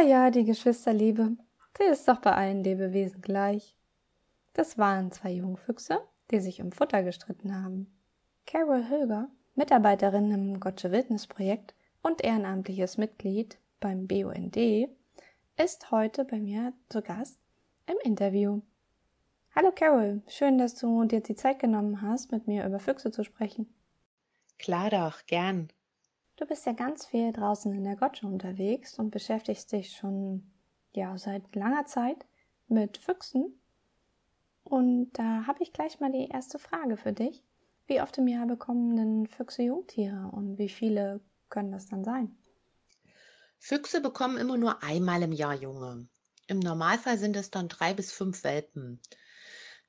ja, die Geschwisterliebe, die ist doch bei allen Lebewesen gleich. Das waren zwei Jungfüchse, die sich um Futter gestritten haben. Carol Höger, Mitarbeiterin im Gottsche Wildnisprojekt und ehrenamtliches Mitglied beim BUND, ist heute bei mir zu Gast im Interview. Hallo Carol, schön, dass du dir die Zeit genommen hast, mit mir über Füchse zu sprechen. Klar doch, gern. Du bist ja ganz viel draußen in der Gotsche unterwegs und beschäftigst dich schon ja seit langer Zeit mit Füchsen. Und da habe ich gleich mal die erste Frage für dich. Wie oft im Jahr bekommen denn Füchse Jungtiere und wie viele können das dann sein? Füchse bekommen immer nur einmal im Jahr Junge. Im Normalfall sind es dann drei bis fünf Welpen.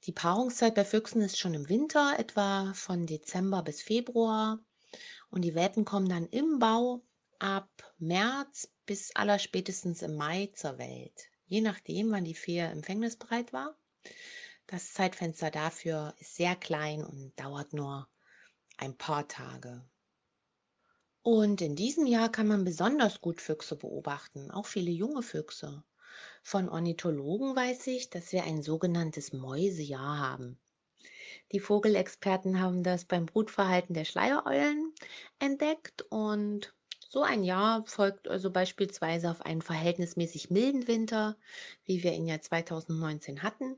Die Paarungszeit bei Füchsen ist schon im Winter, etwa von Dezember bis Februar. Und die Welpen kommen dann im Bau ab März bis allerspätestens im Mai zur Welt. Je nachdem, wann die Fee empfängnisbereit war. Das Zeitfenster dafür ist sehr klein und dauert nur ein paar Tage. Und in diesem Jahr kann man besonders gut Füchse beobachten, auch viele junge Füchse. Von Ornithologen weiß ich, dass wir ein sogenanntes Mäusejahr haben. Die Vogelexperten haben das beim Brutverhalten der Schleiereulen entdeckt und so ein Jahr folgt also beispielsweise auf einen verhältnismäßig milden Winter, wie wir ihn ja 2019 hatten.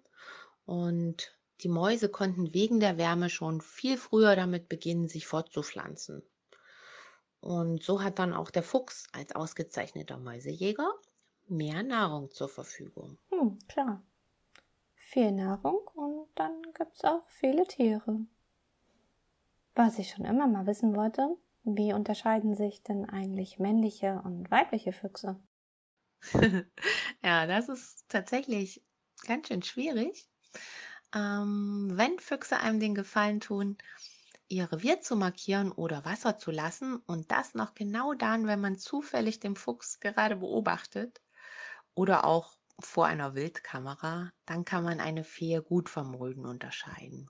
Und die Mäuse konnten wegen der Wärme schon viel früher damit beginnen, sich fortzupflanzen. Und so hat dann auch der Fuchs als ausgezeichneter Mäusejäger mehr Nahrung zur Verfügung. Hm, klar viel Nahrung und dann gibt's auch viele Tiere. Was ich schon immer mal wissen wollte, wie unterscheiden sich denn eigentlich männliche und weibliche Füchse? ja, das ist tatsächlich ganz schön schwierig. Ähm, wenn Füchse einem den Gefallen tun, ihr Revier zu markieren oder Wasser zu lassen und das noch genau dann, wenn man zufällig den Fuchs gerade beobachtet oder auch vor einer Wildkamera, dann kann man eine Fee gut vom Mulden unterscheiden.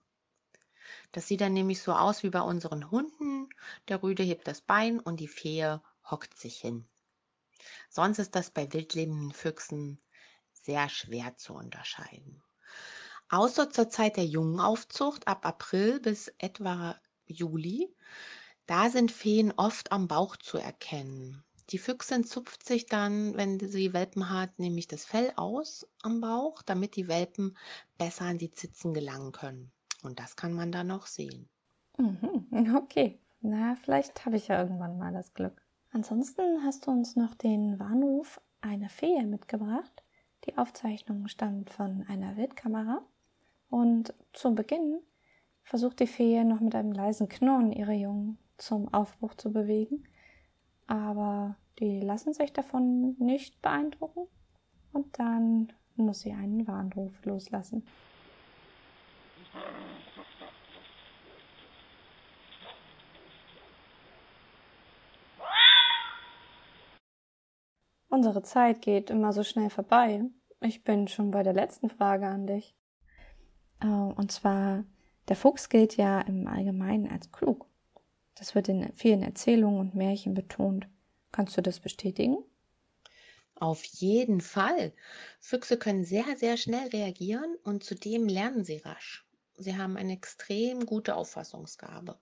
Das sieht dann nämlich so aus wie bei unseren Hunden. Der Rüde hebt das Bein und die Fee hockt sich hin. Sonst ist das bei wildlebenden Füchsen sehr schwer zu unterscheiden. Außer zur Zeit der Jungenaufzucht ab April bis etwa Juli, da sind Feen oft am Bauch zu erkennen. Die Füchsin zupft sich dann, wenn sie Welpen hat, nämlich das Fell aus am Bauch, damit die Welpen besser an die Zitzen gelangen können. Und das kann man dann noch sehen. Mhm, okay, na, vielleicht habe ich ja irgendwann mal das Glück. Ansonsten hast du uns noch den Warnruf einer Fee mitgebracht. Die Aufzeichnung stammt von einer Wildkamera. Und zu Beginn versucht die Fee noch mit einem leisen Knurren ihre Jungen zum Aufbruch zu bewegen aber die lassen sich davon nicht beeindrucken und dann muss sie einen Warnruf loslassen. Unsere Zeit geht immer so schnell vorbei. Ich bin schon bei der letzten Frage an dich. Oh, und zwar, der Fuchs gilt ja im Allgemeinen als klug. Das wird in vielen Erzählungen und Märchen betont. Kannst du das bestätigen? Auf jeden Fall. Füchse können sehr, sehr schnell reagieren und zudem lernen sie rasch. Sie haben eine extrem gute Auffassungsgabe.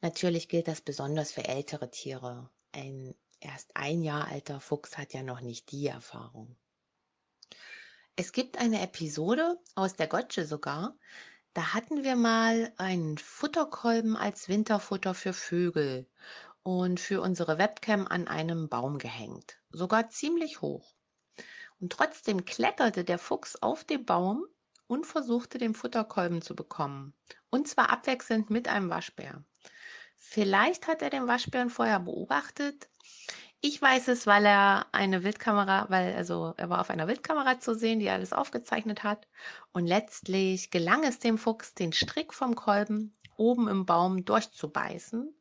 Natürlich gilt das besonders für ältere Tiere. Ein erst ein Jahr alter Fuchs hat ja noch nicht die Erfahrung. Es gibt eine Episode aus der Gotsche sogar, da hatten wir mal einen Futterkolben als Winterfutter für Vögel und für unsere Webcam an einem Baum gehängt, sogar ziemlich hoch. Und trotzdem kletterte der Fuchs auf den Baum und versuchte den Futterkolben zu bekommen. Und zwar abwechselnd mit einem Waschbär. Vielleicht hat er den Waschbären vorher beobachtet, ich weiß es, weil er eine Wildkamera, weil also er war auf einer Wildkamera zu sehen, die alles aufgezeichnet hat. Und letztlich gelang es dem Fuchs, den Strick vom Kolben oben im Baum durchzubeißen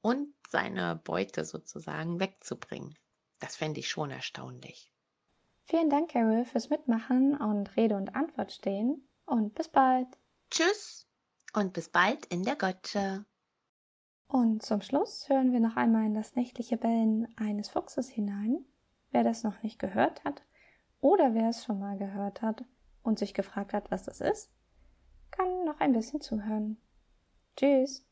und seine Beute sozusagen wegzubringen. Das fände ich schon erstaunlich. Vielen Dank, Carol, fürs Mitmachen und Rede und Antwort stehen. Und bis bald. Tschüss und bis bald in der Gotsche. Und zum Schluss hören wir noch einmal in das nächtliche Bellen eines Fuchses hinein. Wer das noch nicht gehört hat oder wer es schon mal gehört hat und sich gefragt hat, was das ist, kann noch ein bisschen zuhören. Tschüss.